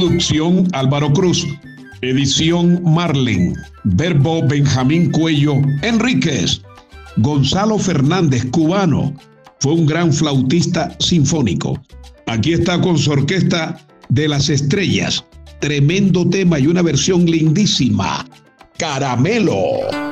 Producción Álvaro Cruz. Edición Marlin. Verbo Benjamín Cuello Enríquez. Gonzalo Fernández, cubano. Fue un gran flautista sinfónico. Aquí está con su orquesta de las estrellas. Tremendo tema y una versión lindísima. Caramelo.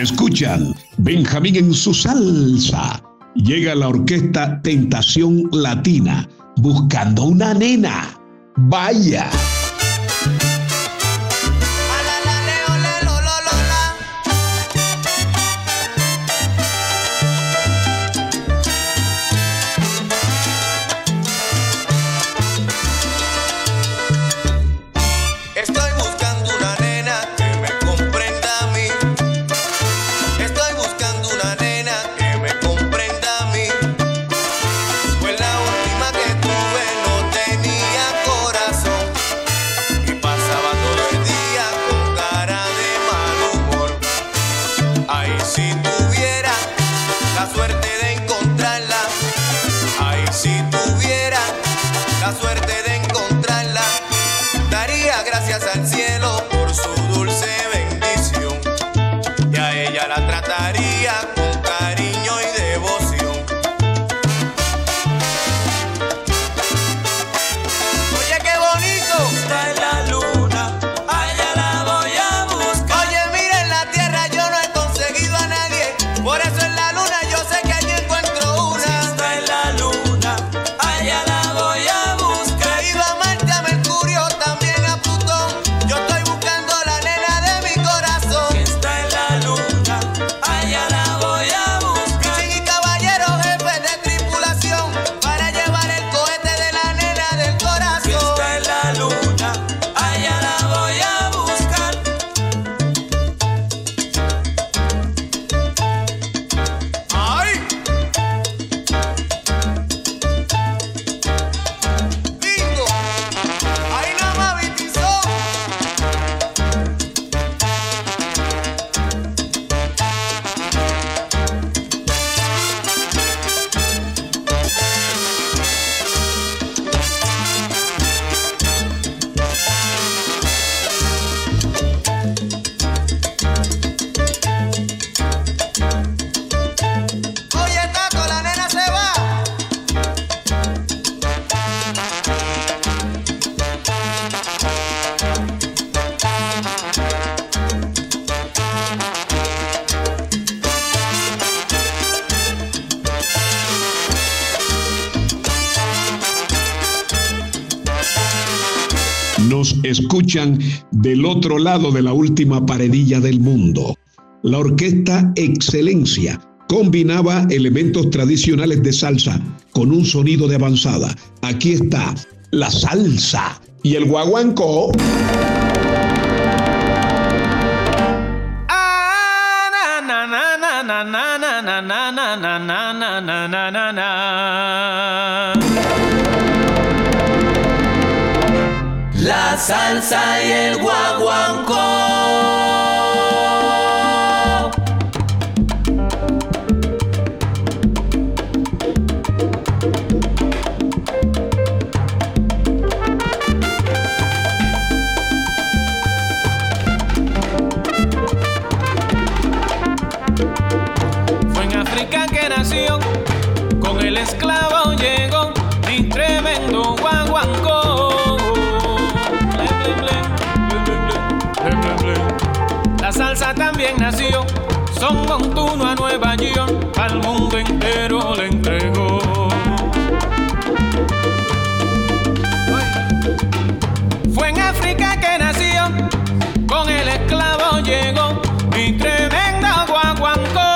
Escuchan Benjamín en su salsa. Llega la orquesta Tentación Latina buscando una nena. Vaya. suerte. Escuchan del otro lado de la última paredilla del mundo. La orquesta Excelencia combinaba elementos tradicionales de salsa con un sonido de avanzada. Aquí está la salsa y el guaguanco. La salsa y el guaguanco. Al mundo entero le entregó. Fue en África que nació, con el esclavo llegó mi tremendo guaguancó.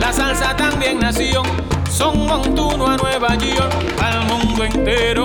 La salsa también nació, son Montuno a Nueva York, al mundo entero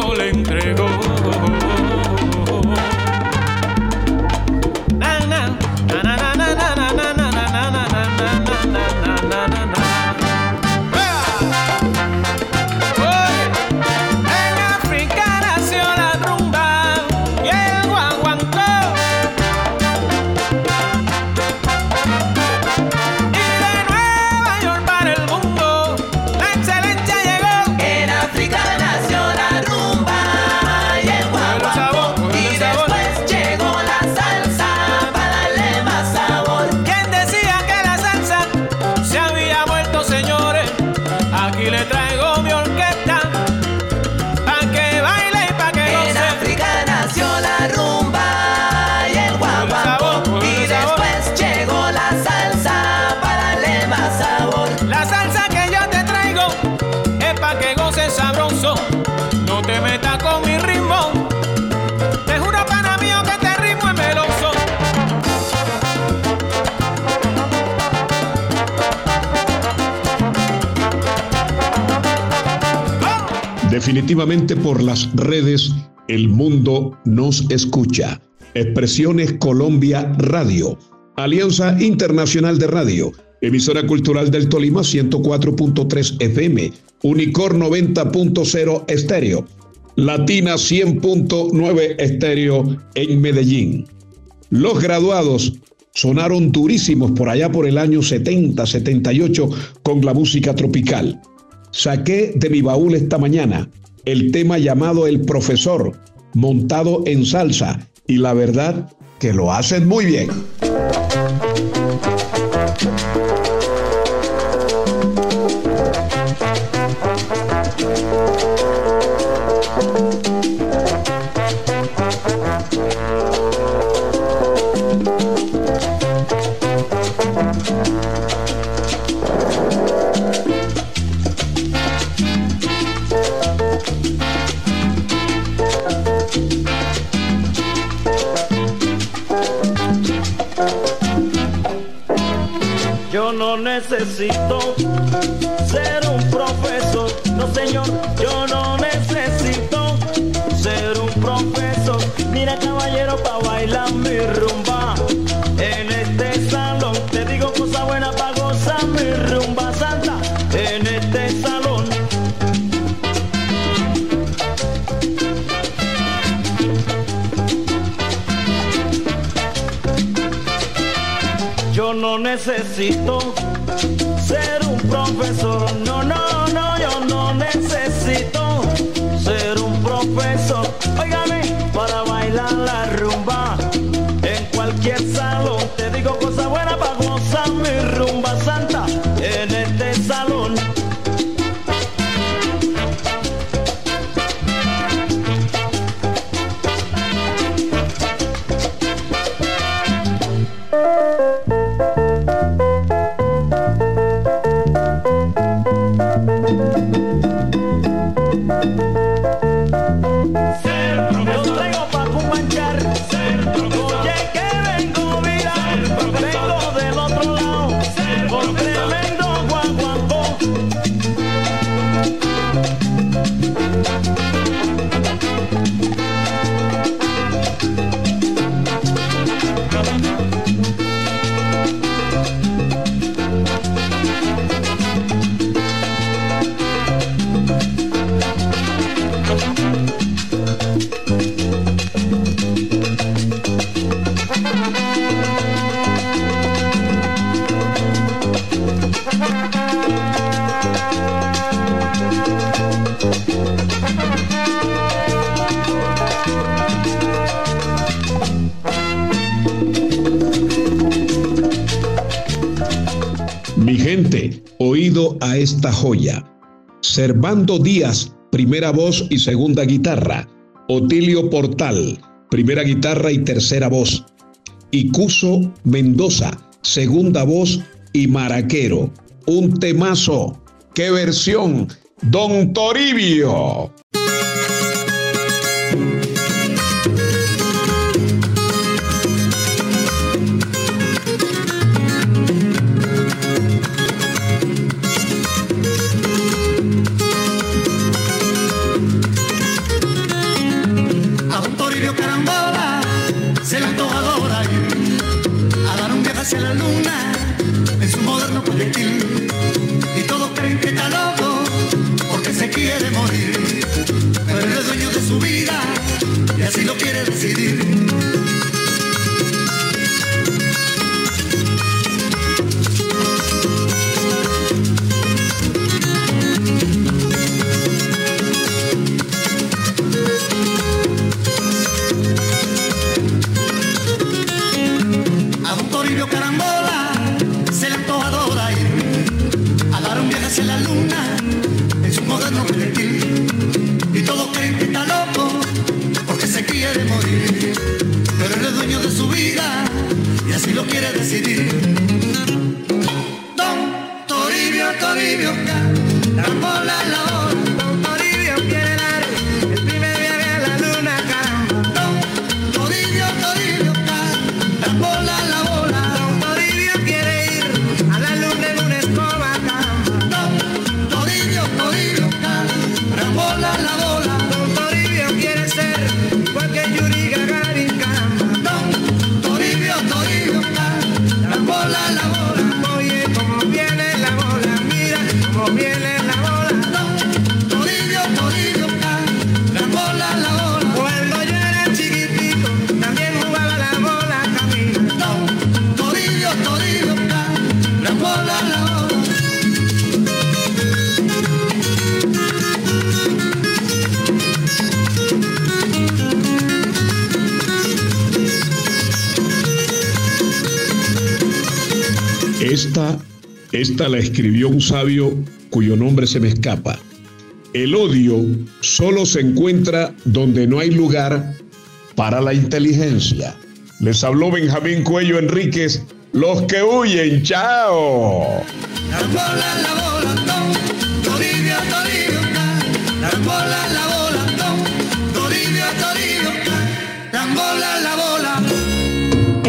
Definitivamente por las redes el mundo nos escucha. Expresiones Colombia Radio, Alianza Internacional de Radio, emisora cultural del Tolima 104.3 FM, Unicor 90.0 estéreo, Latina 100.9 estéreo en Medellín. Los graduados sonaron durísimos por allá por el año 70, 78 con la música tropical. Saqué de mi baúl esta mañana el tema llamado El Profesor, montado en salsa, y la verdad que lo hacen muy bien. Necesito ser un profesor. No, señor, necesito ser un profesor. No, no, a esta joya. Servando Díaz, primera voz y segunda guitarra. Otilio Portal, primera guitarra y tercera voz. Icuso Mendoza, segunda voz y maraquero. Un temazo. ¡Qué versión! Don Toribio. hacia la luna. Esta la escribió un sabio cuyo nombre se me escapa. El odio solo se encuentra donde no hay lugar para la inteligencia. Les habló Benjamín Cuello Enríquez, los que huyen, chao.